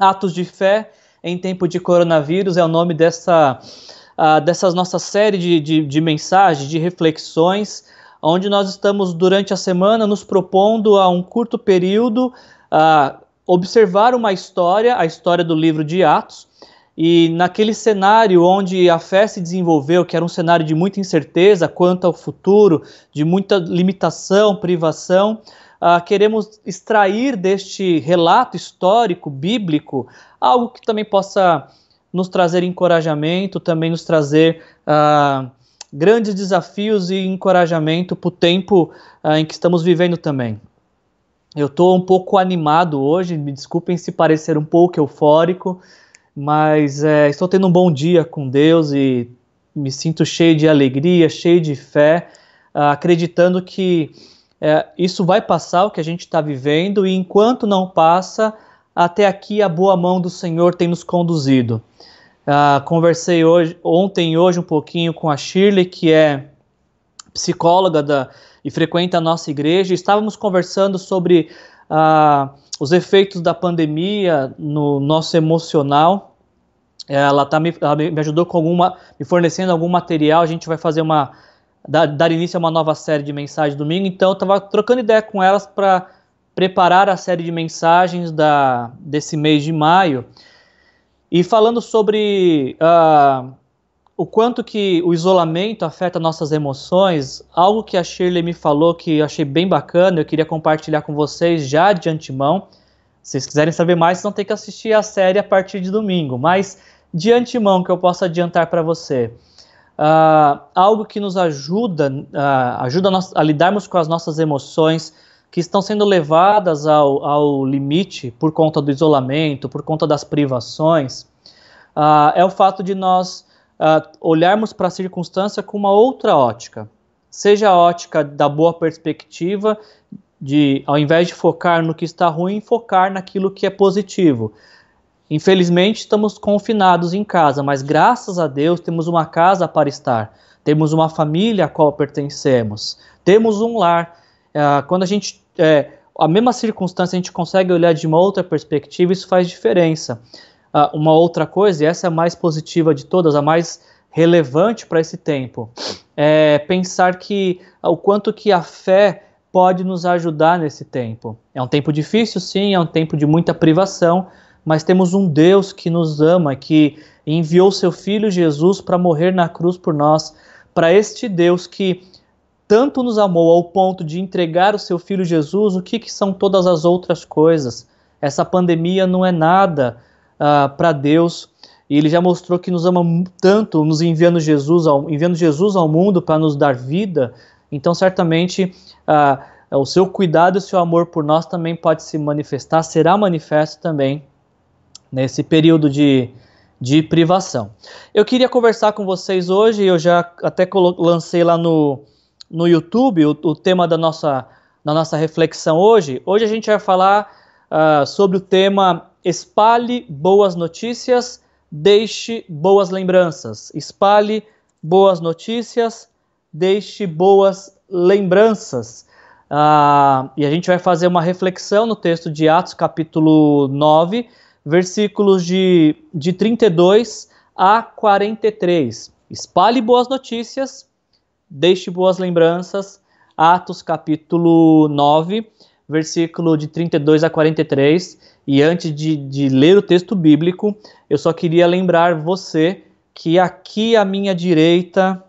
Atos de Fé em Tempo de Coronavírus é o nome dessa, uh, dessas nossa série de, de, de mensagens, de reflexões, onde nós estamos durante a semana nos propondo a um curto período uh, observar uma história, a história do livro de Atos, e naquele cenário onde a fé se desenvolveu, que era um cenário de muita incerteza quanto ao futuro, de muita limitação, privação, uh, queremos extrair deste relato histórico, bíblico, algo que também possa nos trazer encorajamento, também nos trazer uh, grandes desafios e encorajamento para o tempo uh, em que estamos vivendo também. Eu estou um pouco animado hoje, me desculpem se parecer um pouco eufórico, mas é, estou tendo um bom dia com Deus e me sinto cheio de alegria, cheio de fé, acreditando que uh, isso vai passar, o que a gente está vivendo, e enquanto não passa, até aqui a boa mão do Senhor tem nos conduzido. Uh, conversei hoje, ontem e hoje um pouquinho com a Shirley, que é psicóloga da, e frequenta a nossa igreja, estávamos conversando sobre os efeitos da pandemia no nosso emocional. Ela, tá me, ela me ajudou com alguma, me fornecendo algum material. A gente vai fazer uma dar, dar início a uma nova série de mensagens domingo. Então, eu estava trocando ideia com elas para preparar a série de mensagens da, desse mês de maio e falando sobre uh, o quanto que o isolamento afeta nossas emoções, algo que a Shirley me falou que achei bem bacana, eu queria compartilhar com vocês já de antemão. Se vocês quiserem saber mais, vocês vão ter que assistir a série a partir de domingo. Mas de antemão que eu posso adiantar para você, uh, algo que nos ajuda, uh, ajuda a, a, lidarmos com as nossas emoções que estão sendo levadas ao, ao limite por conta do isolamento, por conta das privações, uh, é o fato de nós olharmos para a circunstância com uma outra ótica. Seja a ótica da boa perspectiva, de ao invés de focar no que está ruim, focar naquilo que é positivo. Infelizmente, estamos confinados em casa, mas graças a Deus temos uma casa para estar, temos uma família a qual pertencemos, temos um lar. Uh, quando a gente. É, a mesma circunstância a gente consegue olhar de uma outra perspectiva, isso faz diferença. Uh, uma outra coisa, e essa é a mais positiva de todas, a mais relevante para esse tempo, é pensar que o quanto que a fé pode nos ajudar nesse tempo. É um tempo difícil, sim, é um tempo de muita privação, mas temos um Deus que nos ama, que enviou seu filho Jesus para morrer na cruz por nós, para este Deus que tanto nos amou ao ponto de entregar o seu filho Jesus, o que, que são todas as outras coisas? Essa pandemia não é nada uh, para Deus. E ele já mostrou que nos ama tanto, nos enviando Jesus ao, enviando Jesus ao mundo para nos dar vida. Então, certamente, uh, o seu cuidado e o seu amor por nós também pode se manifestar, será manifesto também nesse período de, de privação. Eu queria conversar com vocês hoje, eu já até lancei lá no, no YouTube o, o tema da nossa, da nossa reflexão hoje. Hoje a gente vai falar uh, sobre o tema espalhe boas notícias, deixe boas lembranças. Espalhe boas notícias, deixe boas lembranças. Ah, e a gente vai fazer uma reflexão no texto de Atos, capítulo 9, versículos de, de 32 a 43. Espalhe boas notícias, deixe boas lembranças. Atos, capítulo 9, versículo de 32 a 43. E antes de, de ler o texto bíblico, eu só queria lembrar você que aqui à minha direita,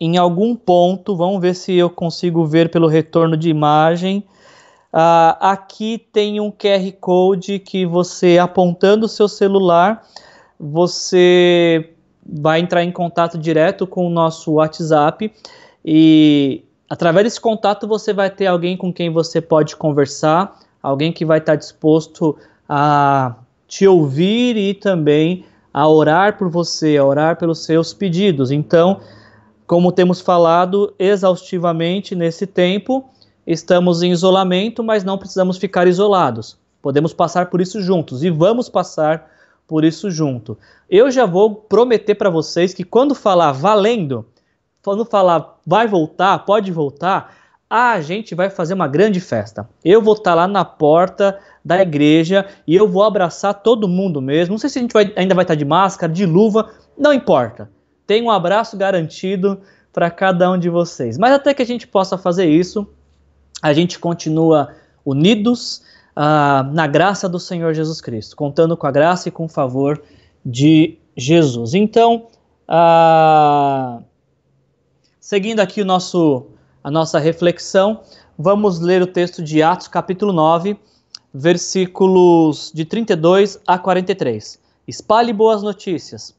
em algum ponto, vamos ver se eu consigo ver pelo retorno de imagem. Uh, aqui tem um QR Code que você, apontando o seu celular, você vai entrar em contato direto com o nosso WhatsApp e através desse contato você vai ter alguém com quem você pode conversar alguém que vai estar disposto a te ouvir e também a orar por você, a orar pelos seus pedidos. Então, como temos falado exaustivamente nesse tempo, estamos em isolamento, mas não precisamos ficar isolados. Podemos passar por isso juntos e vamos passar por isso junto. Eu já vou prometer para vocês que quando falar valendo, quando falar vai voltar, pode voltar, a gente vai fazer uma grande festa. Eu vou estar tá lá na porta da igreja e eu vou abraçar todo mundo mesmo. Não sei se a gente vai, ainda vai estar tá de máscara, de luva, não importa. Tem um abraço garantido para cada um de vocês. Mas até que a gente possa fazer isso, a gente continua unidos uh, na graça do Senhor Jesus Cristo, contando com a graça e com o favor de Jesus. Então, uh, seguindo aqui o nosso, a nossa reflexão, vamos ler o texto de Atos, capítulo 9, versículos de 32 a 43. Espalhe boas notícias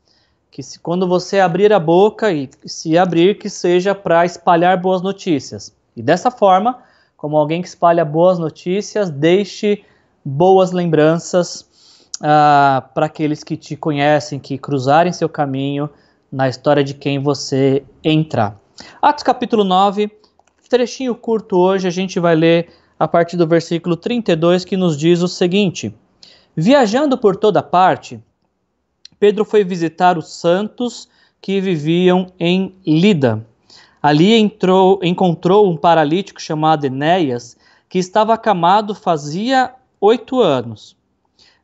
que se, quando você abrir a boca e se abrir, que seja para espalhar boas notícias. E dessa forma, como alguém que espalha boas notícias, deixe boas lembranças uh, para aqueles que te conhecem, que cruzarem seu caminho na história de quem você entrar. Atos capítulo 9, trechinho curto hoje, a gente vai ler a partir do versículo 32 que nos diz o seguinte: Viajando por toda parte, Pedro foi visitar os santos que viviam em Lida. Ali entrou, encontrou um paralítico chamado Enéas, que estava acamado fazia oito anos.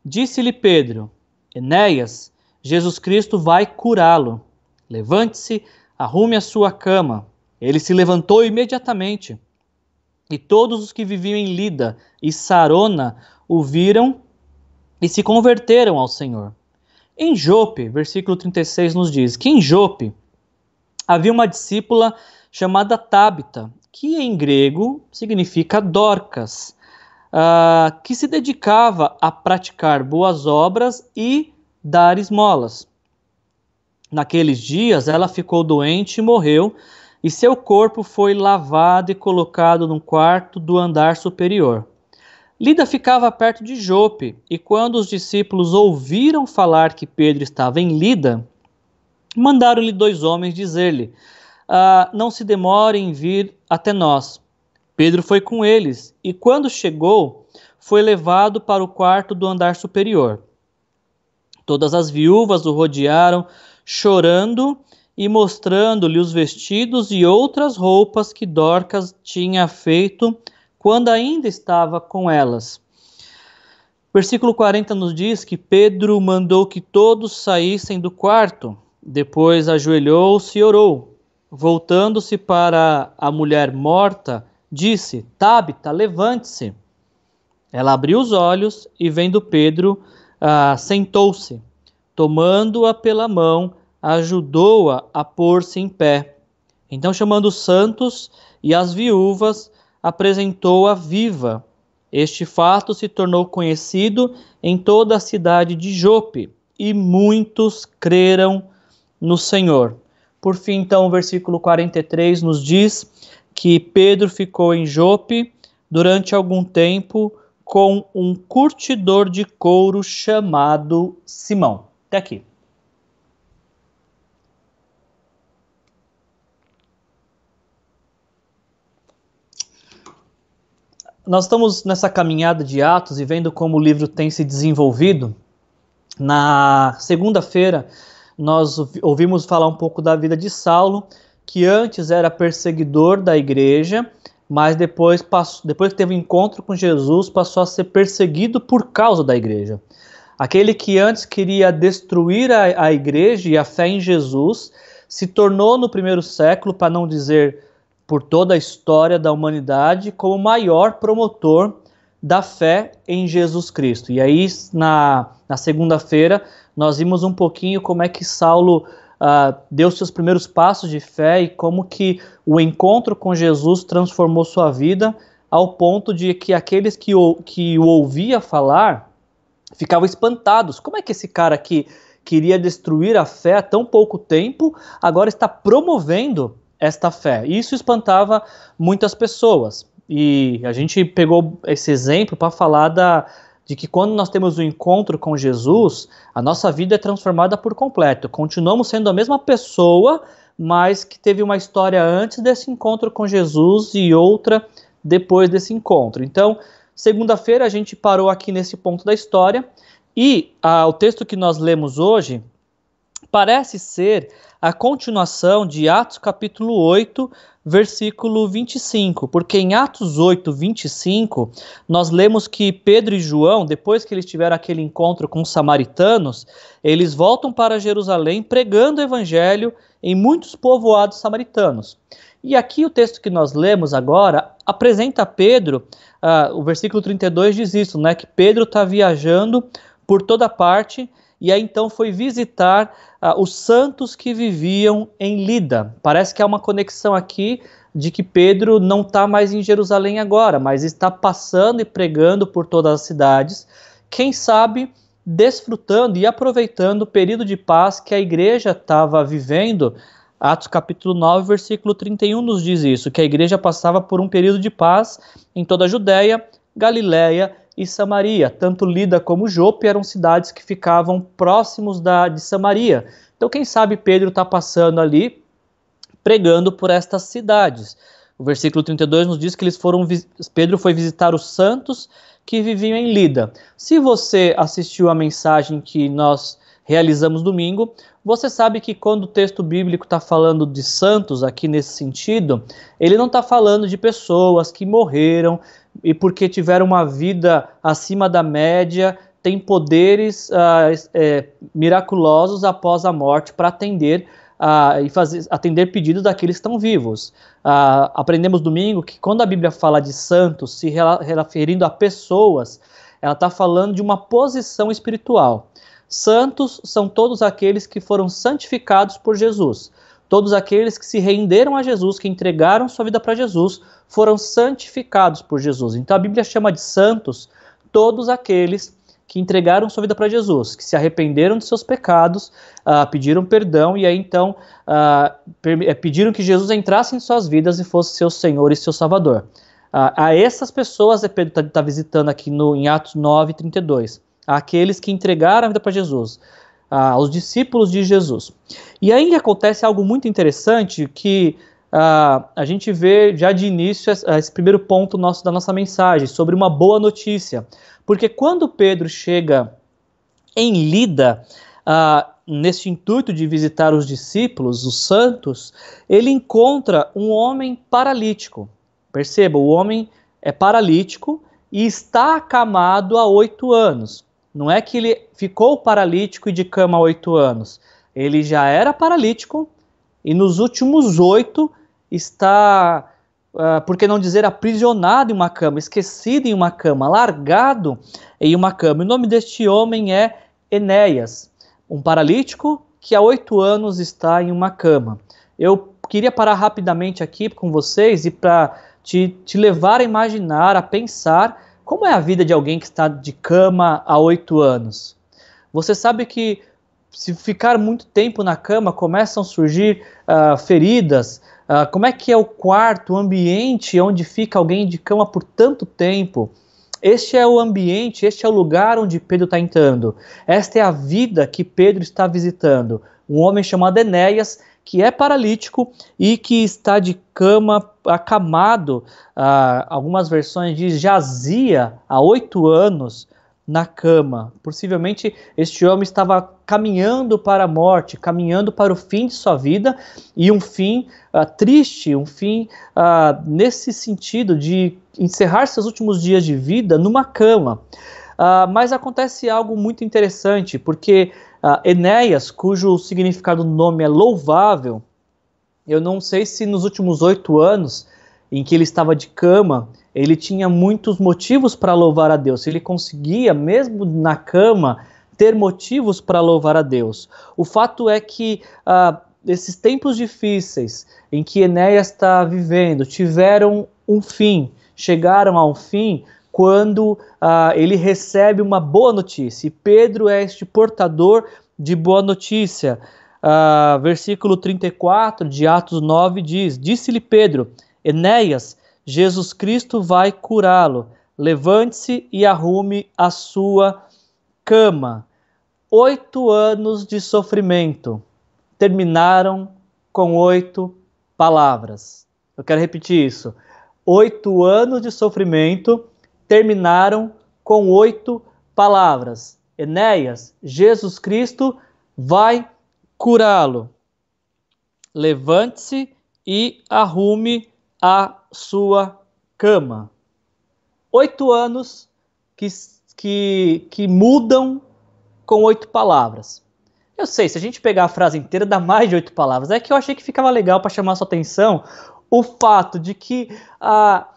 Disse-lhe Pedro: Enéas, Jesus Cristo vai curá-lo. Levante-se, arrume a sua cama. Ele se levantou imediatamente. E todos os que viviam em Lida e Sarona o viram e se converteram ao Senhor. Em Jope, versículo 36 nos diz que em Jope havia uma discípula chamada Tábita, que em grego significa Dorcas, uh, que se dedicava a praticar boas obras e dar esmolas. Naqueles dias ela ficou doente e morreu, e seu corpo foi lavado e colocado num quarto do andar superior. Lida ficava perto de Jope, e quando os discípulos ouviram falar que Pedro estava em Lida, mandaram-lhe dois homens dizer-lhe: ah, Não se demore em vir até nós. Pedro foi com eles, e quando chegou, foi levado para o quarto do andar superior. Todas as viúvas o rodearam, chorando e mostrando-lhe os vestidos e outras roupas que Dorcas tinha feito quando ainda estava com elas. Versículo 40 nos diz que Pedro mandou que todos saíssem do quarto, depois ajoelhou-se e orou. Voltando-se para a mulher morta, disse: Tabita, levante-se. Ela abriu os olhos e, vendo Pedro, ah, sentou-se. Tomando-a pela mão, ajudou-a a, a pôr-se em pé. Então, chamando os santos e as viúvas, apresentou-a viva. Este fato se tornou conhecido em toda a cidade de Jope, e muitos creram no Senhor. Por fim, então, o versículo 43 nos diz que Pedro ficou em Jope durante algum tempo com um curtidor de couro chamado Simão. Até aqui. nós estamos nessa caminhada de Atos e vendo como o livro tem se desenvolvido. Na segunda-feira, nós ouvimos falar um pouco da vida de Saulo, que antes era perseguidor da igreja, mas depois, passou, depois que teve um encontro com Jesus, passou a ser perseguido por causa da igreja. Aquele que antes queria destruir a, a igreja e a fé em Jesus, se tornou no primeiro século, para não dizer por toda a história da humanidade como o maior promotor da fé em Jesus Cristo. E aí, na, na segunda-feira, nós vimos um pouquinho como é que Saulo uh, deu seus primeiros passos de fé e como que o encontro com Jesus transformou sua vida ao ponto de que aqueles que o, que o ouvia falar ficavam espantados. Como é que esse cara que queria destruir a fé há tão pouco tempo agora está promovendo esta fé. Isso espantava muitas pessoas. E a gente pegou esse exemplo para falar da, de que quando nós temos o um encontro com Jesus, a nossa vida é transformada por completo. Continuamos sendo a mesma pessoa, mas que teve uma história antes desse encontro com Jesus e outra depois desse encontro. Então, segunda-feira a gente parou aqui nesse ponto da história e ah, o texto que nós lemos hoje parece ser a continuação de Atos capítulo 8, versículo 25, porque em Atos 8, 25, nós lemos que Pedro e João, depois que eles tiveram aquele encontro com os samaritanos, eles voltam para Jerusalém pregando o evangelho em muitos povoados samaritanos. E aqui o texto que nós lemos agora apresenta Pedro, uh, o versículo 32 diz isso, né, que Pedro está viajando por toda parte e aí então foi visitar uh, os santos que viviam em Lida. Parece que há uma conexão aqui de que Pedro não está mais em Jerusalém agora, mas está passando e pregando por todas as cidades. Quem sabe desfrutando e aproveitando o período de paz que a igreja estava vivendo. Atos capítulo 9, versículo 31 nos diz isso, que a igreja passava por um período de paz em toda a Judéia, Galiléia e Samaria. Tanto Lida como Jope eram cidades que ficavam próximos da, de Samaria. Então, quem sabe Pedro está passando ali pregando por estas cidades. O versículo 32 nos diz que eles foram Pedro foi visitar os santos que viviam em Lida. Se você assistiu a mensagem que nós realizamos domingo, você sabe que quando o texto bíblico está falando de santos aqui nesse sentido, ele não está falando de pessoas que morreram e porque tiveram uma vida acima da média, têm poderes uh, é, miraculosos após a morte para atender uh, e fazer, atender pedidos daqueles que estão vivos. Uh, aprendemos domingo que quando a Bíblia fala de santos, se referindo a pessoas, ela está falando de uma posição espiritual. Santos são todos aqueles que foram santificados por Jesus. Todos aqueles que se renderam a Jesus, que entregaram sua vida para Jesus, foram santificados por Jesus. Então a Bíblia chama de santos todos aqueles que entregaram sua vida para Jesus, que se arrependeram de seus pecados, uh, pediram perdão e aí então uh, pediram que Jesus entrasse em suas vidas e fosse seu Senhor e seu Salvador. Uh, a essas pessoas, Pedro está tá visitando aqui no, em Atos 9, 32, aqueles que entregaram a vida para Jesus, aos discípulos de Jesus. E aí acontece algo muito interessante que Uh, a gente vê já de início esse primeiro ponto nosso da nossa mensagem sobre uma boa notícia. Porque quando Pedro chega em Lida, uh, nesse intuito de visitar os discípulos, os santos, ele encontra um homem paralítico. Perceba, o homem é paralítico e está acamado há oito anos. Não é que ele ficou paralítico e de cama há oito anos. Ele já era paralítico e nos últimos oito está uh, por que não dizer aprisionado em uma cama, esquecido em uma cama, largado em uma cama. O nome deste homem é Enéas, um paralítico que há oito anos está em uma cama. Eu queria parar rapidamente aqui com vocês e para te, te levar a imaginar, a pensar como é a vida de alguém que está de cama há oito anos. Você sabe que se ficar muito tempo na cama, começam a surgir uh, feridas, Uh, como é que é o quarto, o ambiente onde fica alguém de cama por tanto tempo? Este é o ambiente, este é o lugar onde Pedro está entrando. Esta é a vida que Pedro está visitando. Um homem chamado Enéas, que é paralítico e que está de cama acamado. Uh, algumas versões diz jazia há oito anos na cama. Possivelmente este homem estava caminhando para a morte, caminhando para o fim de sua vida e um fim uh, triste, um fim uh, nesse sentido de encerrar seus últimos dias de vida numa cama. Uh, mas acontece algo muito interessante, porque Enéas, cujo significado do nome é louvável, eu não sei se nos últimos oito anos em que ele estava de cama, ele tinha muitos motivos para louvar a Deus. Ele conseguia, mesmo na cama, ter motivos para louvar a Deus. O fato é que ah, esses tempos difíceis em que Enéas está vivendo tiveram um fim, chegaram a um fim quando ah, ele recebe uma boa notícia. E Pedro é este portador de boa notícia. Ah, versículo 34 de Atos 9 diz: Disse-lhe Pedro, Enéas, Jesus Cristo vai curá-lo. Levante-se e arrume a sua cama. Oito anos de sofrimento terminaram com oito palavras. Eu quero repetir isso. Oito anos de sofrimento terminaram com oito palavras. Enéas, Jesus Cristo vai curá-lo. Levante-se e arrume a sua cama. Oito anos que, que, que mudam com oito palavras. Eu sei, se a gente pegar a frase inteira, dá mais de oito palavras. É que eu achei que ficava legal para chamar a sua atenção o fato de que ah,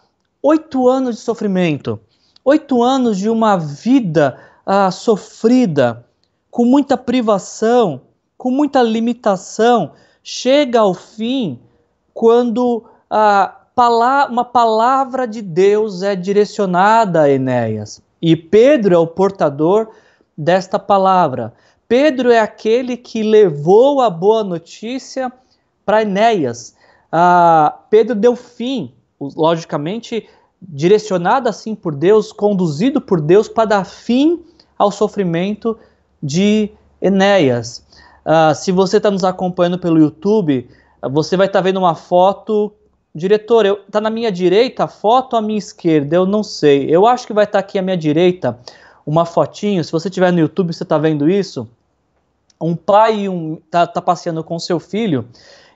oito anos de sofrimento, oito anos de uma vida ah, sofrida, com muita privação, com muita limitação, chega ao fim quando ah, uma palavra de Deus é direcionada a Enéas. E Pedro é o portador desta palavra. Pedro é aquele que levou a boa notícia para Enéas. Ah, Pedro deu fim, logicamente, direcionado assim por Deus, conduzido por Deus para dar fim ao sofrimento de Enéas. Ah, se você está nos acompanhando pelo YouTube, você vai estar tá vendo uma foto. Diretor, está na minha direita a foto à minha esquerda? Eu não sei. Eu acho que vai estar tá aqui à minha direita uma fotinho. Se você estiver no YouTube, você está vendo isso. Um pai um, tá, tá passeando com seu filho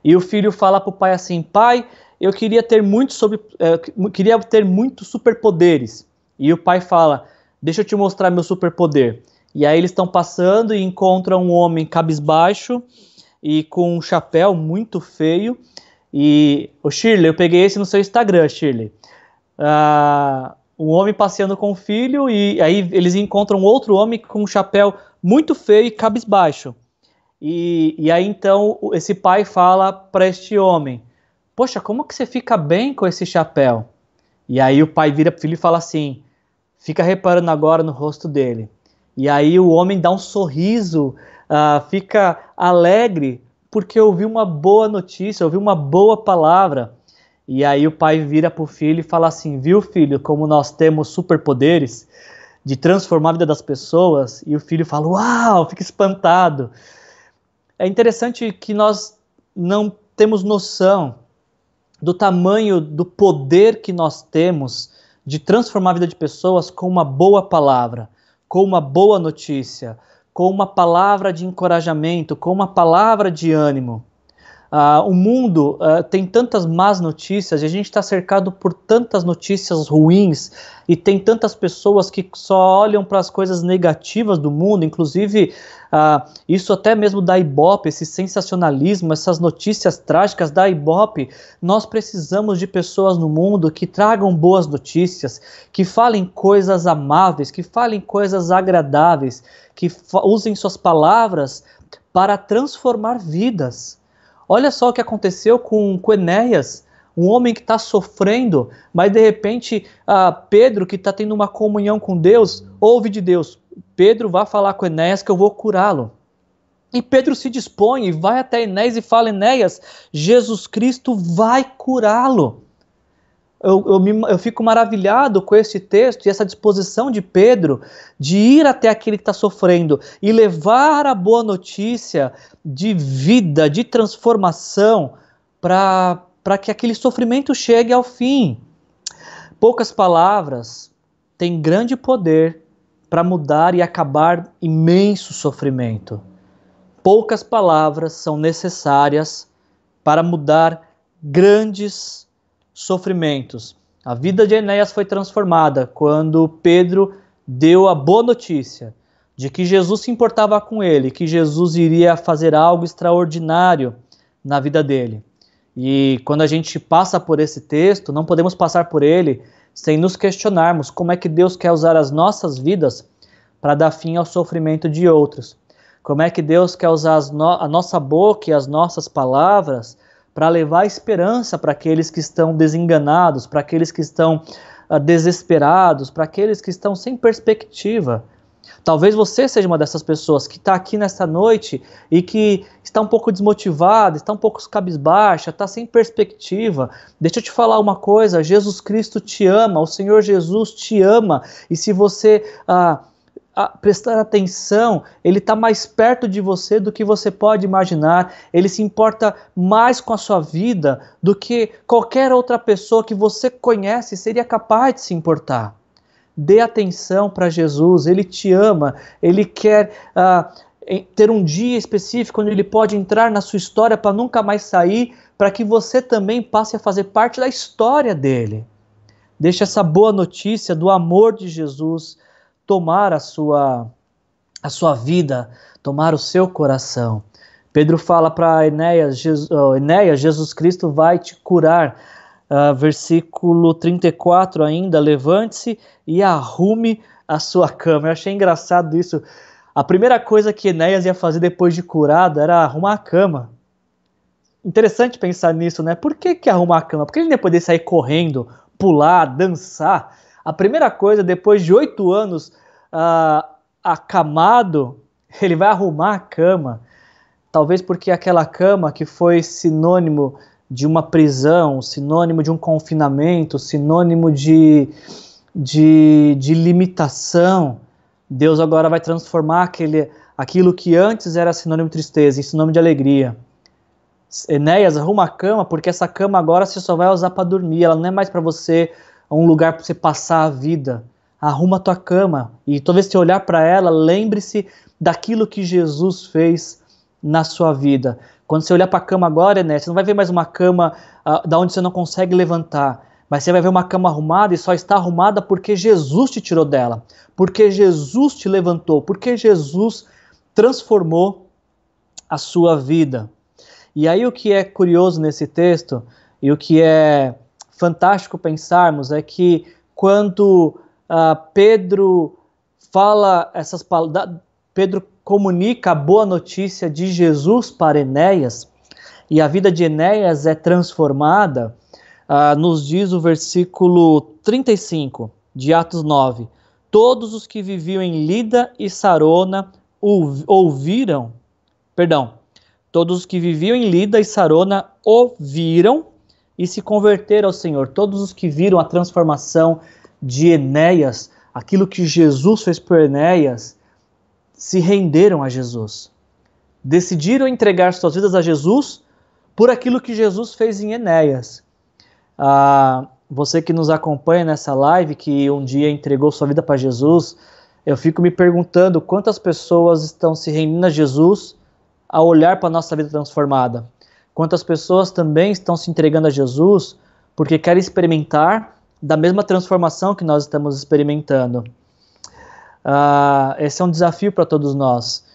e o filho fala para o pai assim: Pai, eu queria ter muito sobre, é, queria ter muitos superpoderes. E o pai fala: Deixa eu te mostrar meu superpoder. E aí eles estão passando e encontram um homem cabisbaixo e com um chapéu muito feio. E o Shirley, eu peguei esse no seu Instagram, Shirley. Uh, um homem passeando com o filho e aí eles encontram outro homem com um chapéu muito feio e cabisbaixo. E, e aí então esse pai fala para este homem: Poxa, como que você fica bem com esse chapéu? E aí o pai vira para o filho e fala assim: Fica reparando agora no rosto dele. E aí o homem dá um sorriso, uh, fica alegre porque ouviu uma boa notícia, ouviu uma boa palavra. E aí o pai vira para o filho e fala assim: Viu, filho, como nós temos superpoderes de transformar a vida das pessoas? E o filho fala: Uau, fica espantado. É interessante que nós não temos noção do tamanho do poder que nós temos de transformar a vida de pessoas com uma boa palavra, com uma boa notícia, com uma palavra de encorajamento, com uma palavra de ânimo. Uh, o mundo uh, tem tantas más notícias e a gente está cercado por tantas notícias ruins e tem tantas pessoas que só olham para as coisas negativas do mundo, inclusive uh, isso até mesmo da Ibope, esse sensacionalismo, essas notícias trágicas da Ibope. Nós precisamos de pessoas no mundo que tragam boas notícias, que falem coisas amáveis, que falem coisas agradáveis, que usem suas palavras para transformar vidas. Olha só o que aconteceu com, com Enéas, um homem que está sofrendo, mas de repente uh, Pedro, que está tendo uma comunhão com Deus, ouve de Deus: Pedro, vá falar com Enéas que eu vou curá-lo. E Pedro se dispõe vai até Enéas e fala: Enéas, Jesus Cristo vai curá-lo eu, eu, me, eu fico maravilhado com esse texto e essa disposição de Pedro de ir até aquele que está sofrendo e levar a boa notícia de vida, de transformação, para que aquele sofrimento chegue ao fim. Poucas palavras têm grande poder para mudar e acabar imenso sofrimento. Poucas palavras são necessárias para mudar grandes sofrimentos. A vida de Enéas foi transformada quando Pedro deu a boa notícia de que Jesus se importava com ele, que Jesus iria fazer algo extraordinário na vida dele. E quando a gente passa por esse texto, não podemos passar por ele sem nos questionarmos como é que Deus quer usar as nossas vidas para dar fim ao sofrimento de outros. Como é que Deus quer usar no a nossa boca e as nossas palavras para levar esperança para aqueles que estão desenganados, para aqueles que estão uh, desesperados, para aqueles que estão sem perspectiva. Talvez você seja uma dessas pessoas que está aqui nesta noite e que está um pouco desmotivada, está um pouco cabisbaixa, está sem perspectiva. Deixa eu te falar uma coisa: Jesus Cristo te ama, o Senhor Jesus te ama, e se você ah, prestar atenção, ele está mais perto de você do que você pode imaginar, ele se importa mais com a sua vida do que qualquer outra pessoa que você conhece seria capaz de se importar. Dê atenção para Jesus, ele te ama, ele quer. Uh, ter um dia específico onde ele pode entrar na sua história para nunca mais sair, para que você também passe a fazer parte da história dele. Deixe essa boa notícia do amor de Jesus tomar a sua, a sua vida, tomar o seu coração. Pedro fala para Enéas, Jesus, Enéas, Jesus Cristo vai te curar. Uh, versículo 34 ainda, levante-se e arrume a sua cama. Eu achei engraçado isso. A primeira coisa que Enéas ia fazer depois de curado era arrumar a cama. Interessante pensar nisso, né? Por que, que arrumar a cama? Porque ele ia poder sair correndo, pular, dançar. A primeira coisa, depois de oito anos uh, acamado, ele vai arrumar a cama. Talvez porque aquela cama que foi sinônimo de uma prisão, sinônimo de um confinamento, sinônimo de, de, de limitação, Deus agora vai transformar aquele, aquilo que antes era sinônimo de tristeza em sinônimo de alegria. Enéas, arruma a cama, porque essa cama agora você só vai usar para dormir, ela não é mais para você um lugar para você passar a vida. Arruma a tua cama e toda vez que olhar para ela, lembre-se daquilo que Jesus fez na sua vida. Quando você olhar para a cama agora, né, você não vai ver mais uma cama uh, da onde você não consegue levantar, mas você vai ver uma cama arrumada e só está arrumada porque Jesus te tirou dela, porque Jesus te levantou, porque Jesus transformou a sua vida. E aí o que é curioso nesse texto e o que é fantástico pensarmos é que quando uh, Pedro fala essas palavras, Pedro comunica a boa notícia de Jesus para Enéas, e a vida de Enéas é transformada, uh, nos diz o versículo 35 de Atos 9: Todos os que viviam em Lida e Sarona ouviram, perdão, todos os que viviam em Lida e Sarona ouviram e se converteram ao Senhor. Todos os que viram a transformação de Enéas, aquilo que Jesus fez por Enéas, se renderam a Jesus. Decidiram entregar suas vidas a Jesus por aquilo que Jesus fez em Enéas. Ah, você que nos acompanha nessa live, que um dia entregou sua vida para Jesus, eu fico me perguntando quantas pessoas estão se rendendo a Jesus ao olhar para a nossa vida transformada. Quantas pessoas também estão se entregando a Jesus porque querem experimentar da mesma transformação que nós estamos experimentando. Uh, esse é um desafio para todos nós.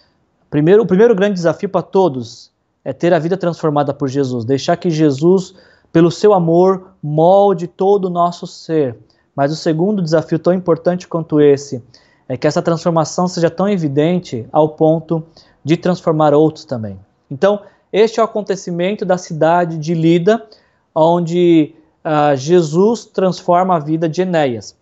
Primeiro, o primeiro grande desafio para todos é ter a vida transformada por Jesus, deixar que Jesus, pelo seu amor, molde todo o nosso ser. Mas o segundo desafio, tão importante quanto esse, é que essa transformação seja tão evidente ao ponto de transformar outros também. Então, este é o acontecimento da cidade de Lida, onde uh, Jesus transforma a vida de Enéas.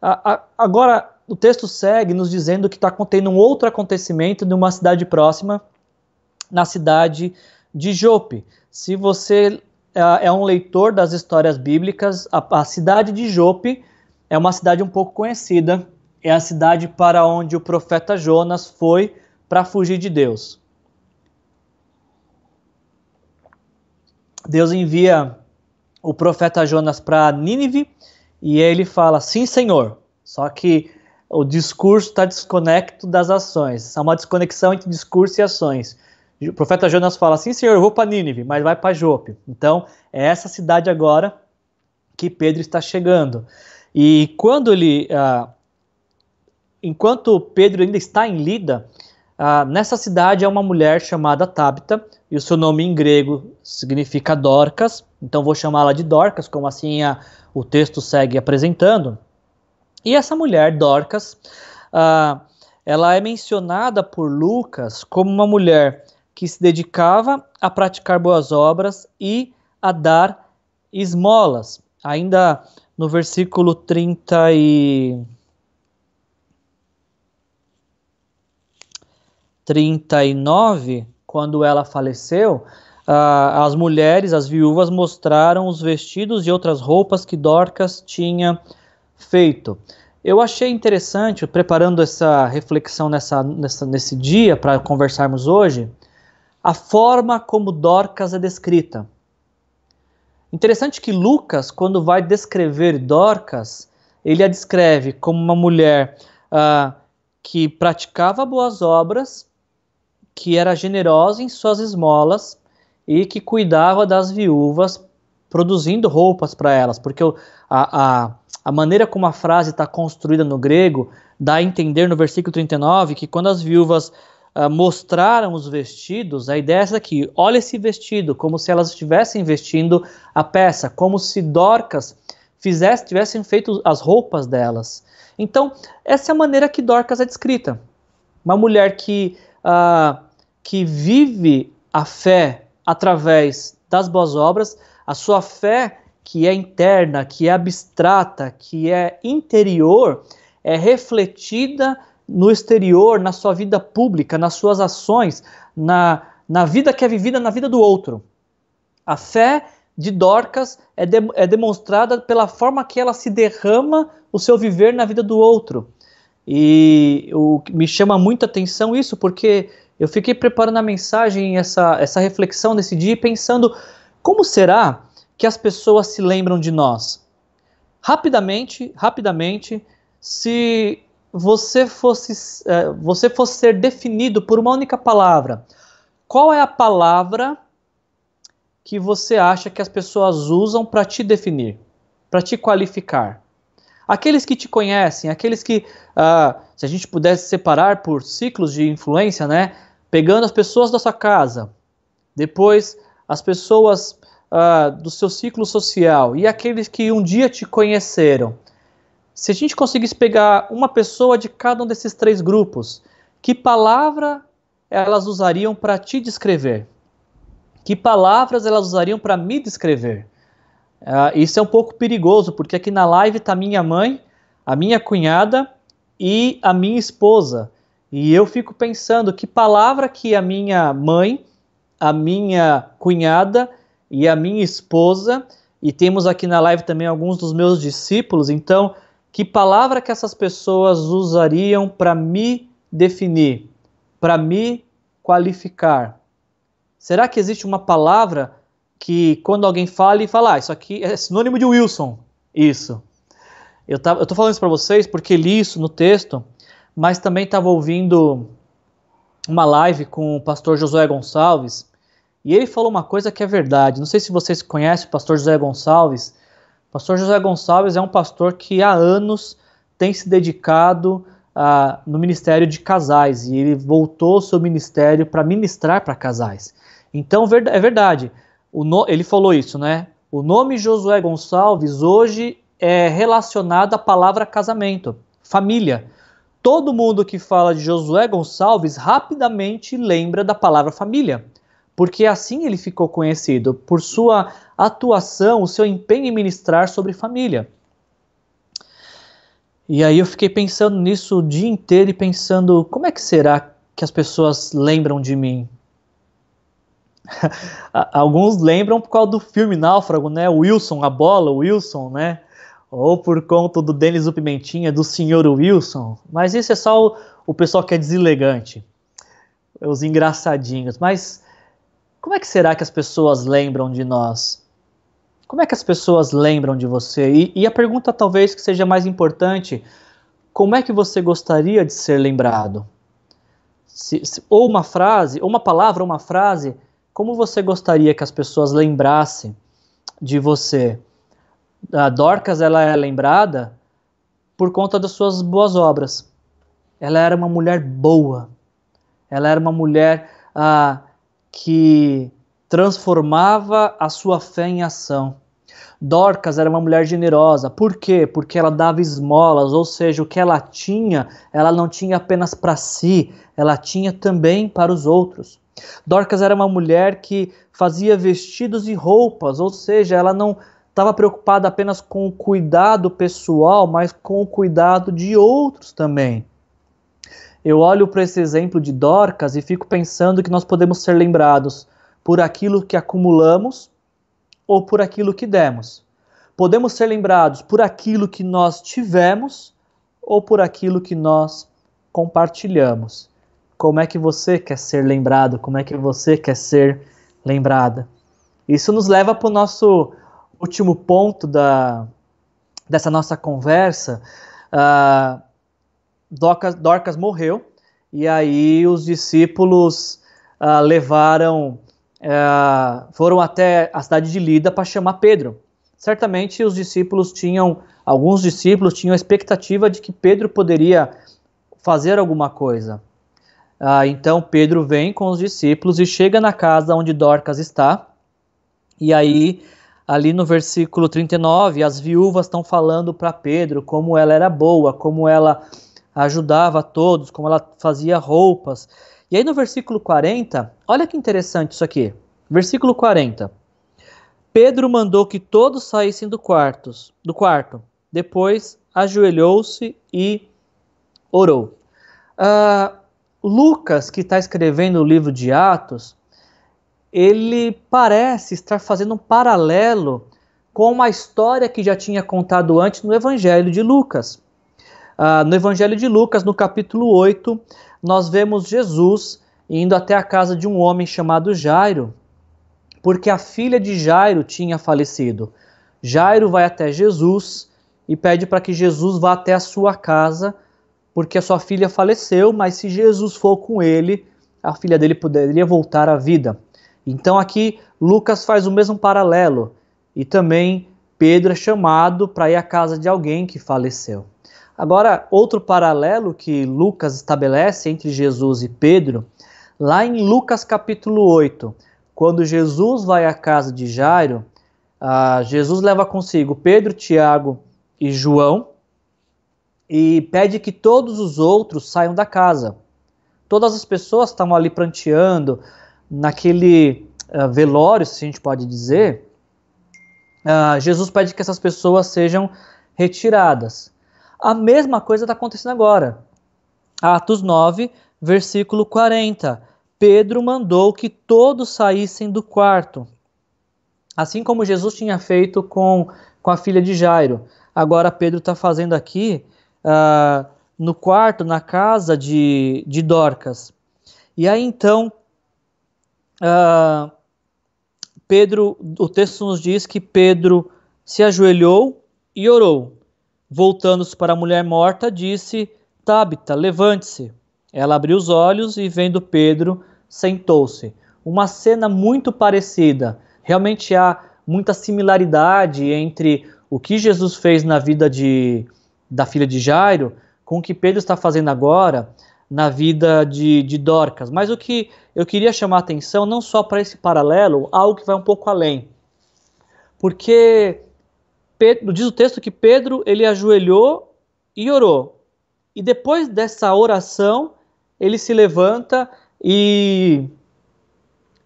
Uh, uh, agora, o texto segue nos dizendo que está contendo um outro acontecimento numa cidade próxima, na cidade de Jope. Se você é, um leitor das histórias bíblicas, a, a cidade de Jope é uma cidade um pouco conhecida. É a cidade para onde o profeta Jonas foi para fugir de Deus. Deus envia o profeta Jonas para Nínive e ele fala: Sim, Senhor. Só que o discurso está desconecto das ações. Há uma desconexão entre discurso e ações. O profeta Jonas fala assim, Senhor, eu vou para Nínive, mas vai para Jope. Então, é essa cidade agora que Pedro está chegando. E quando ele, ah, enquanto Pedro ainda está em Lida, ah, nessa cidade há uma mulher chamada Tabita, e o seu nome em grego significa Dorcas, então vou chamá-la de Dorcas, como assim a, o texto segue apresentando. E essa mulher, Dorcas, uh, ela é mencionada por Lucas como uma mulher que se dedicava a praticar boas obras e a dar esmolas. Ainda no versículo 30 e 39, quando ela faleceu, as mulheres, as viúvas, mostraram os vestidos e outras roupas que Dorcas tinha feito. Eu achei interessante, preparando essa reflexão nessa, nessa nesse dia para conversarmos hoje, a forma como Dorcas é descrita. Interessante que Lucas, quando vai descrever Dorcas, ele a descreve como uma mulher uh, que praticava boas obras que era generosa em suas esmolas e que cuidava das viúvas, produzindo roupas para elas, porque a, a, a maneira como a frase está construída no grego dá a entender no versículo 39 que quando as viúvas uh, mostraram os vestidos, a ideia é essa aqui: olha esse vestido, como se elas estivessem vestindo a peça, como se Dorcas fizesse, tivessem feito as roupas delas. Então, essa é a maneira que Dorcas é descrita. Uma mulher que, uh, que vive a fé através das boas obras, a sua fé que é interna, que é abstrata, que é interior, é refletida no exterior, na sua vida pública, nas suas ações, na, na vida que é vivida na vida do outro. A fé de Dorcas é, de, é demonstrada pela forma que ela se derrama o seu viver na vida do outro. E o, me chama muita atenção isso, porque eu fiquei preparando a mensagem, essa, essa reflexão nesse dia, pensando como será que as pessoas se lembram de nós? Rapidamente, rapidamente, se você fosse, é, você fosse ser definido por uma única palavra, qual é a palavra que você acha que as pessoas usam para te definir, para te qualificar? Aqueles que te conhecem, aqueles que, uh, se a gente pudesse separar por ciclos de influência, né? Pegando as pessoas da sua casa, depois as pessoas uh, do seu ciclo social e aqueles que um dia te conheceram, se a gente conseguisse pegar uma pessoa de cada um desses três grupos, que palavra elas usariam para te descrever? Que palavras elas usariam para me descrever? Uh, isso é um pouco perigoso, porque aqui na live está minha mãe, a minha cunhada e a minha esposa. E eu fico pensando que palavra que a minha mãe, a minha cunhada e a minha esposa, e temos aqui na live também alguns dos meus discípulos, então que palavra que essas pessoas usariam para me definir, para me qualificar? Será que existe uma palavra que quando alguém fala e fala, ah, isso aqui é sinônimo de Wilson? Isso. Eu estou falando isso para vocês porque li isso no texto, mas também estava ouvindo uma live com o pastor Josué Gonçalves e ele falou uma coisa que é verdade. Não sei se vocês conhecem o pastor Josué Gonçalves, Pastor José Gonçalves é um pastor que há anos tem se dedicado uh, no ministério de casais e ele voltou seu ministério para ministrar para casais. Então é verdade, no, ele falou isso, né? O nome Josué Gonçalves hoje é relacionado à palavra casamento, família. Todo mundo que fala de Josué Gonçalves rapidamente lembra da palavra família porque assim ele ficou conhecido, por sua atuação, o seu empenho em ministrar sobre família. E aí eu fiquei pensando nisso o dia inteiro e pensando, como é que será que as pessoas lembram de mim? Alguns lembram por causa do filme Náufrago, né? Wilson, a bola, Wilson, né? Ou por conta do Denis o Pimentinha, do Senhor Wilson. Mas isso é só o, o pessoal que é deselegante, os engraçadinhos. Mas como é que será que as pessoas lembram de nós? Como é que as pessoas lembram de você? E, e a pergunta talvez que seja mais importante: como é que você gostaria de ser lembrado? Se, se, ou uma frase, ou uma palavra, ou uma frase, como você gostaria que as pessoas lembrassem de você? A Dorcas ela é lembrada por conta das suas boas obras. Ela era uma mulher boa. Ela era uma mulher ah, que transformava a sua fé em ação. Dorcas era uma mulher generosa. Por quê? Porque ela dava esmolas, ou seja, o que ela tinha, ela não tinha apenas para si, ela tinha também para os outros. Dorcas era uma mulher que fazia vestidos e roupas, ou seja, ela não estava preocupada apenas com o cuidado pessoal, mas com o cuidado de outros também. Eu olho para esse exemplo de Dorcas e fico pensando que nós podemos ser lembrados por aquilo que acumulamos ou por aquilo que demos. Podemos ser lembrados por aquilo que nós tivemos ou por aquilo que nós compartilhamos. Como é que você quer ser lembrado? Como é que você quer ser lembrada? Isso nos leva para o nosso último ponto da, dessa nossa conversa. Uh, Dorcas, Dorcas morreu, e aí os discípulos uh, levaram, foram até a cidade de Lida para chamar Pedro. Certamente os discípulos tinham, alguns discípulos tinham a expectativa de que Pedro poderia fazer alguma coisa. Uh, então Pedro vem com os discípulos e chega na casa onde Dorcas está. E aí, ali no versículo 39, as viúvas estão falando para Pedro como ela era boa, como ela ajudava todos, como ela fazia roupas. E aí no versículo 40, olha que interessante isso aqui. Versículo 40. Pedro mandou que todos saíssem do, quartos, do quarto. Depois ajoelhou-se e orou. Uh, Lucas, que está escrevendo o livro de Atos, ele parece estar fazendo um paralelo com uma história que já tinha contado antes no Evangelho de Lucas. Uh, no Evangelho de Lucas, no capítulo 8, nós vemos Jesus indo até a casa de um homem chamado Jairo, porque a filha de Jairo tinha falecido. Jairo vai até Jesus e pede para que Jesus vá até a sua casa, porque a sua filha faleceu, mas se Jesus for com ele, a filha dele poderia voltar à vida. Então aqui Lucas faz o mesmo paralelo e também Pedro é chamado para ir à casa de alguém que faleceu. Agora, outro paralelo que Lucas estabelece entre Jesus e Pedro, lá em Lucas capítulo 8, quando Jesus vai à casa de Jairo, uh, Jesus leva consigo Pedro, Tiago e João e pede que todos os outros saiam da casa. Todas as pessoas estavam ali pranteando, naquele uh, velório, se a gente pode dizer. Uh, Jesus pede que essas pessoas sejam retiradas. A mesma coisa está acontecendo agora. Atos 9, versículo 40. Pedro mandou que todos saíssem do quarto. Assim como Jesus tinha feito com, com a filha de Jairo. Agora Pedro está fazendo aqui uh, no quarto, na casa de, de Dorcas. E aí então, uh, Pedro, o texto nos diz que Pedro se ajoelhou e orou. Voltando-se para a mulher morta, disse: Tabita, levante-se. Ela abriu os olhos e, vendo Pedro, sentou-se. Uma cena muito parecida. Realmente há muita similaridade entre o que Jesus fez na vida de, da filha de Jairo com o que Pedro está fazendo agora na vida de, de Dorcas. Mas o que eu queria chamar a atenção, não só para esse paralelo, algo que vai um pouco além. Porque Pedro, diz o texto que Pedro ele ajoelhou e orou. E depois dessa oração, ele se levanta e,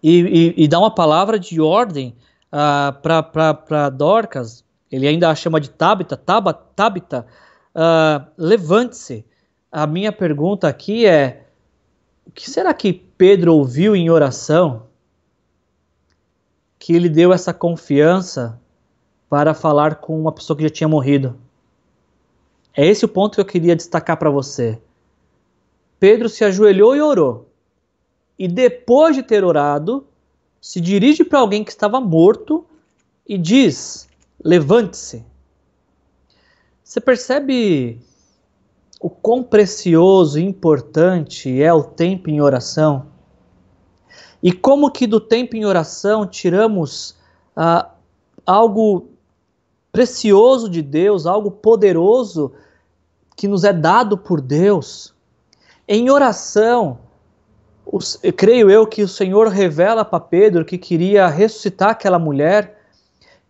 e, e, e dá uma palavra de ordem uh, para Dorcas. Ele ainda a chama de Tabita, Taba, Tabita, uh, levante-se. A minha pergunta aqui é: o que será que Pedro ouviu em oração que ele deu essa confiança para falar com uma pessoa que já tinha morrido. É esse o ponto que eu queria destacar para você. Pedro se ajoelhou e orou. E depois de ter orado, se dirige para alguém que estava morto e diz: Levante-se. Você percebe o quão precioso e importante é o tempo em oração? E como que do tempo em oração tiramos ah, algo precioso de Deus, algo poderoso que nos é dado por Deus. Em oração, os, creio eu que o Senhor revela para Pedro que queria ressuscitar aquela mulher,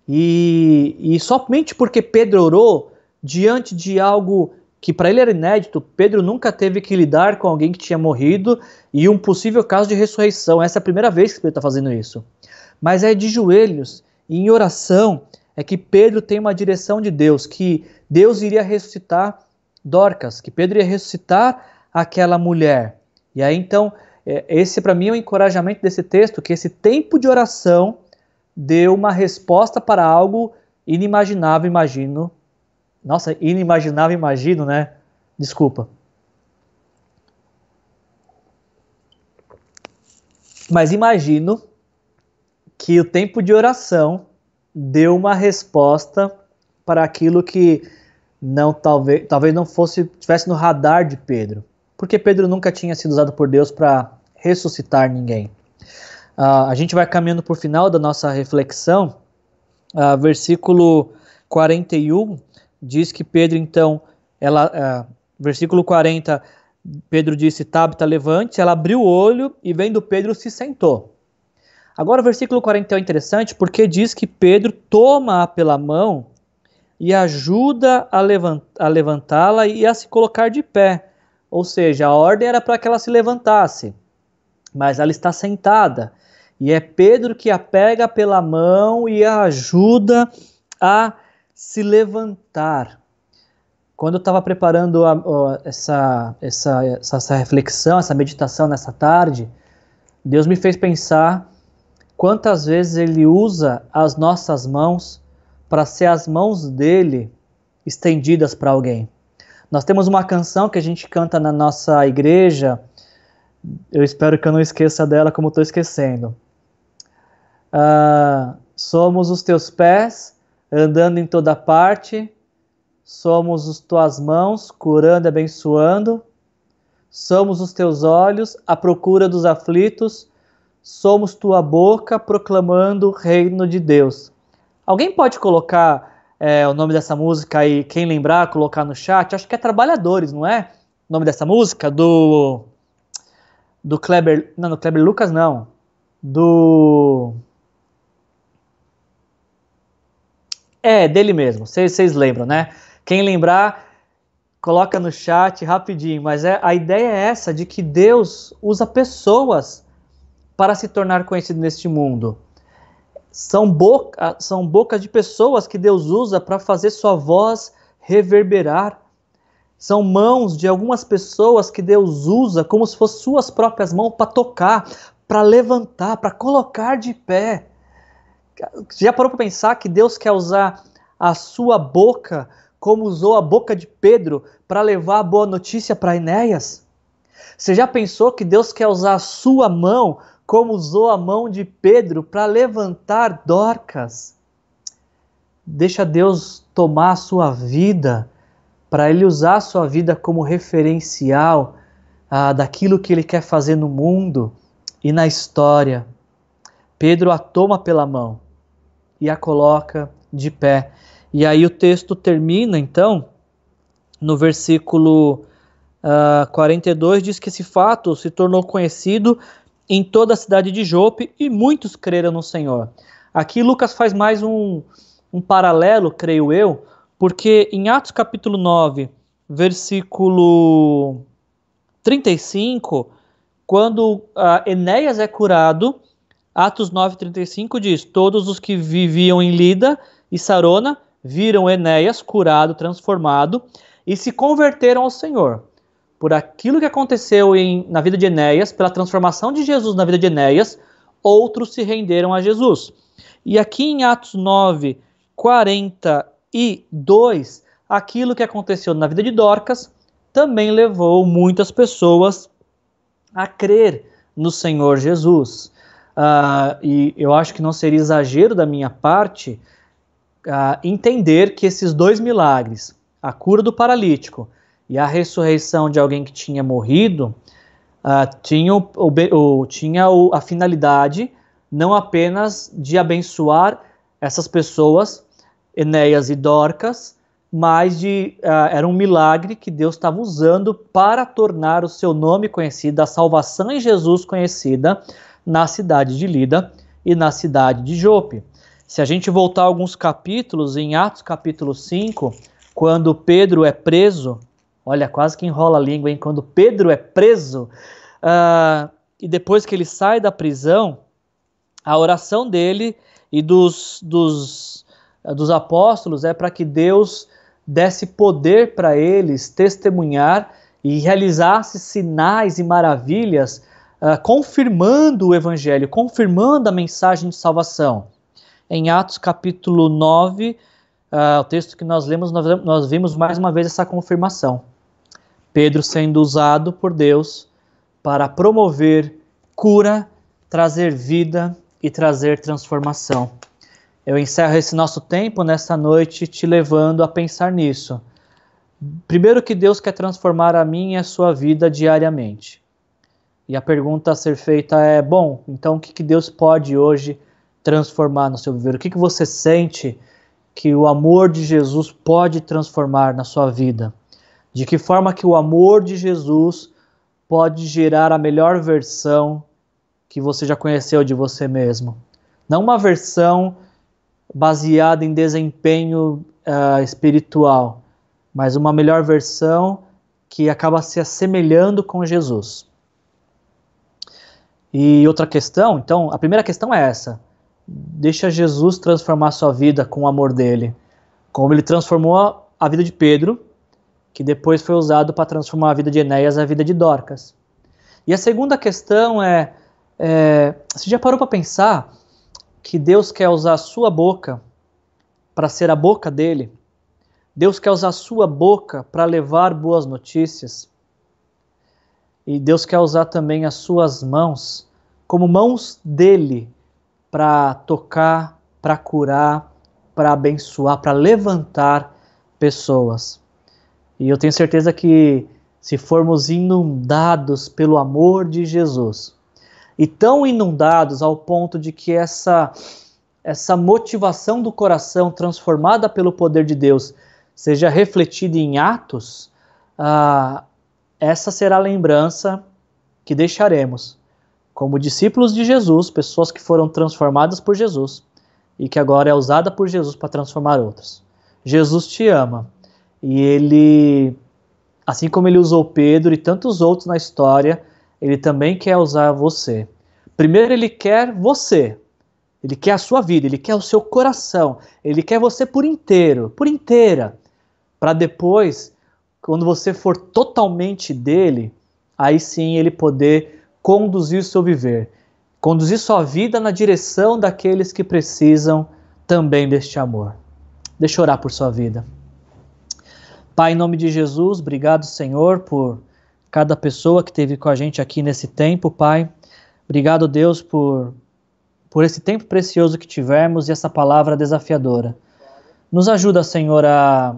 e, e somente porque Pedro orou diante de algo que para ele era inédito, Pedro nunca teve que lidar com alguém que tinha morrido e um possível caso de ressurreição. Essa é a primeira vez que Pedro está fazendo isso. Mas é de joelhos, em oração, é que Pedro tem uma direção de Deus, que Deus iria ressuscitar Dorcas, que Pedro ia ressuscitar aquela mulher. E aí então, é, esse para mim é o encorajamento desse texto, que esse tempo de oração deu uma resposta para algo inimaginável, imagino. Nossa, inimaginável, imagino, né? Desculpa. Mas imagino que o tempo de oração deu uma resposta para aquilo que não talvez, talvez não fosse tivesse no radar de Pedro, porque Pedro nunca tinha sido usado por Deus para ressuscitar ninguém. Uh, a gente vai caminhando para o final da nossa reflexão. Uh, versículo 41 diz que Pedro, então, ela, uh, versículo 40, Pedro disse: Tabita, levante. Ela abriu o olho e, vendo Pedro, se sentou. Agora, o versículo 41 é interessante porque diz que Pedro toma-a pela mão e ajuda a, levant a levantá-la e a se colocar de pé. Ou seja, a ordem era para que ela se levantasse, mas ela está sentada. E é Pedro que a pega pela mão e a ajuda a se levantar. Quando eu estava preparando a, a, essa, essa, essa reflexão, essa meditação nessa tarde, Deus me fez pensar quantas vezes Ele usa as nossas mãos para ser as mãos dele estendidas para alguém. Nós temos uma canção que a gente canta na nossa igreja, eu espero que eu não esqueça dela como estou esquecendo. Uh, somos os teus pés andando em toda parte, somos as tuas mãos curando e abençoando, somos os teus olhos à procura dos aflitos, somos tua boca proclamando o reino de Deus. Alguém pode colocar é, o nome dessa música aí, quem lembrar, colocar no chat? Acho que é Trabalhadores, não é? O nome dessa música? Do. Do Kleber. Não, do Kleber Lucas, não. Do. É, dele mesmo. Vocês lembram, né? Quem lembrar, coloca no chat rapidinho. Mas é, a ideia é essa, de que Deus usa pessoas para se tornar conhecido neste mundo são, boca, são bocas de pessoas que Deus usa para fazer sua voz reverberar. São mãos de algumas pessoas que Deus usa como se fossem suas próprias mãos para tocar, para levantar, para colocar de pé. Já parou para pensar que Deus quer usar a sua boca como usou a boca de Pedro para levar a boa notícia para Enéas? Você já pensou que Deus quer usar a sua mão como usou a mão de Pedro para levantar Dorcas. Deixa Deus tomar a sua vida, para Ele usar a sua vida como referencial ah, daquilo que Ele quer fazer no mundo e na história. Pedro a toma pela mão e a coloca de pé. E aí o texto termina, então, no versículo uh, ah, 42, diz que esse fato se tornou conhecido em toda a cidade de Jope e muitos creram no Senhor. Aqui Lucas faz mais um, um paralelo, creio eu, porque em Atos capítulo 9, versículo 35, quando uh, Enéas é curado, Atos 9,35 diz: Todos os que viviam em Lida e Sarona viram Enéas curado, transformado e se converteram ao Senhor por aquilo que aconteceu em, na vida de Enéas, pela transformação de Jesus na vida de Enéas, outros se renderam a Jesus. E aqui em Atos 9, 42, aquilo que aconteceu na vida de Dorcas também levou muitas pessoas a crer no Senhor Jesus. Uh, e eu acho que não seria exagero da minha parte uh, entender que esses dois milagres, a cura do paralítico e a ressurreição de alguém que tinha morrido uh, tinha, o, o, tinha o, a finalidade não apenas de abençoar essas pessoas, Enéas e Dorcas, mas de, uh, era um milagre que Deus estava usando para tornar o seu nome conhecido, a salvação em Jesus conhecida na cidade de Lida e na cidade de Jope. Se a gente voltar alguns capítulos, em Atos capítulo 5, quando Pedro é preso Olha, quase que enrola a língua, hein? Quando Pedro é preso, uh, e depois que ele sai da prisão, a oração dele e dos, dos, uh, dos apóstolos é para que Deus desse poder para eles testemunhar e realizasse sinais e maravilhas, uh, confirmando o evangelho, confirmando a mensagem de salvação. Em Atos capítulo 9, uh, o texto que nós lemos, nós, nós vimos mais uma vez essa confirmação. Pedro sendo usado por Deus para promover cura, trazer vida e trazer transformação. Eu encerro esse nosso tempo nesta noite te levando a pensar nisso. Primeiro que Deus quer transformar a minha e a sua vida diariamente. E a pergunta a ser feita é: bom, então o que, que Deus pode hoje transformar no seu viver? O que, que você sente que o amor de Jesus pode transformar na sua vida? De que forma que o amor de Jesus pode gerar a melhor versão que você já conheceu de você mesmo? Não uma versão baseada em desempenho uh, espiritual, mas uma melhor versão que acaba se assemelhando com Jesus. E outra questão, então, a primeira questão é essa: deixa Jesus transformar sua vida com o amor dele, como ele transformou a vida de Pedro, que depois foi usado para transformar a vida de Enéas, a vida de Dorcas. E a segunda questão é, é você já parou para pensar que Deus quer usar a sua boca para ser a boca dele? Deus quer usar a sua boca para levar boas notícias. E Deus quer usar também as suas mãos como mãos dele para tocar, para curar, para abençoar, para levantar pessoas. E eu tenho certeza que se formos inundados pelo amor de Jesus, e tão inundados ao ponto de que essa essa motivação do coração transformada pelo poder de Deus seja refletida em atos, ah, essa será a lembrança que deixaremos como discípulos de Jesus, pessoas que foram transformadas por Jesus e que agora é usada por Jesus para transformar outros. Jesus te ama e ele, assim como ele usou Pedro e tantos outros na história, ele também quer usar você. Primeiro, ele quer você, ele quer a sua vida, ele quer o seu coração, ele quer você por inteiro, por inteira para depois, quando você for totalmente dele, aí sim ele poder conduzir o seu viver, conduzir sua vida na direção daqueles que precisam também deste amor. Deixa eu orar por sua vida. Pai, em nome de Jesus, obrigado, Senhor, por cada pessoa que esteve com a gente aqui nesse tempo, Pai. Obrigado, Deus, por, por esse tempo precioso que tivemos e essa palavra desafiadora. Nos ajuda, Senhor, a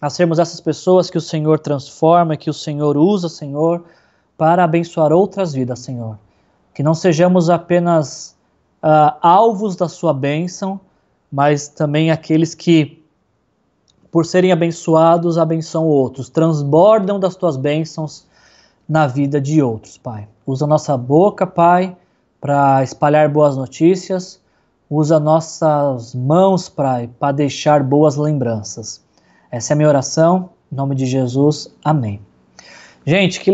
a sermos essas pessoas que o Senhor transforma, que o Senhor usa, Senhor, para abençoar outras vidas, Senhor. Que não sejamos apenas uh, alvos da Sua bênção, mas também aqueles que, por serem abençoados, abençoam outros, transbordam das Tuas bênçãos na vida de outros, Pai. Usa nossa boca, Pai, para espalhar boas notícias, usa nossas mãos, Pai, para deixar boas lembranças. Essa é a minha oração. Em nome de Jesus. Amém. Gente, que